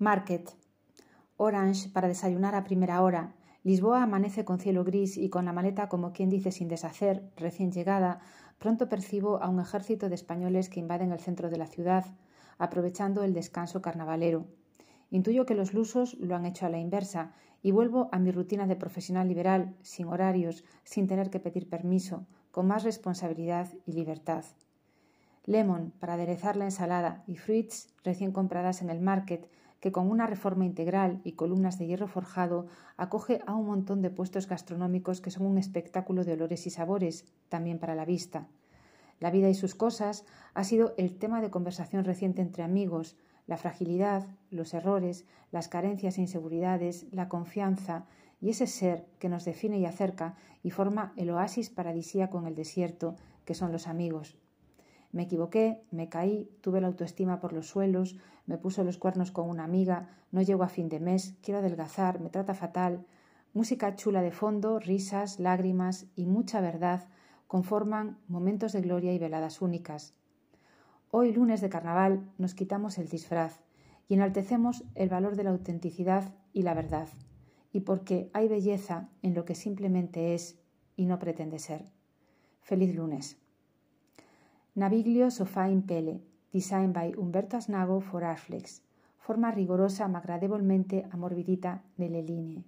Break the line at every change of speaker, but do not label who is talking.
Market. Orange para desayunar a primera hora. Lisboa amanece con cielo gris y con la maleta como quien dice sin deshacer, recién llegada, pronto percibo a un ejército de españoles que invaden el centro de la ciudad, aprovechando el descanso carnavalero. Intuyo que los lusos lo han hecho a la inversa y vuelvo a mi rutina de profesional liberal, sin horarios, sin tener que pedir permiso, con más responsabilidad y libertad lemon para aderezar la ensalada y fruits recién compradas en el market, que con una reforma integral y columnas de hierro forjado acoge a un montón de puestos gastronómicos que son un espectáculo de olores y sabores, también para la vista. La vida y sus cosas ha sido el tema de conversación reciente entre amigos, la fragilidad, los errores, las carencias e inseguridades, la confianza y ese ser que nos define y acerca y forma el oasis paradisíaco en el desierto, que son los amigos. Me equivoqué, me caí, tuve la autoestima por los suelos, me puso los cuernos con una amiga, no llego a fin de mes, quiero adelgazar, me trata fatal. Música chula de fondo, risas, lágrimas y mucha verdad conforman momentos de gloria y veladas únicas. Hoy, lunes de carnaval, nos quitamos el disfraz y enaltecemos el valor de la autenticidad y la verdad, y porque hay belleza en lo que simplemente es y no pretende ser. Feliz lunes. Naviglio Sofá in Pele, design by Umberto Asnago for Arflex. Forma rigorosa ma gradevolmente amorbidita nelle linee.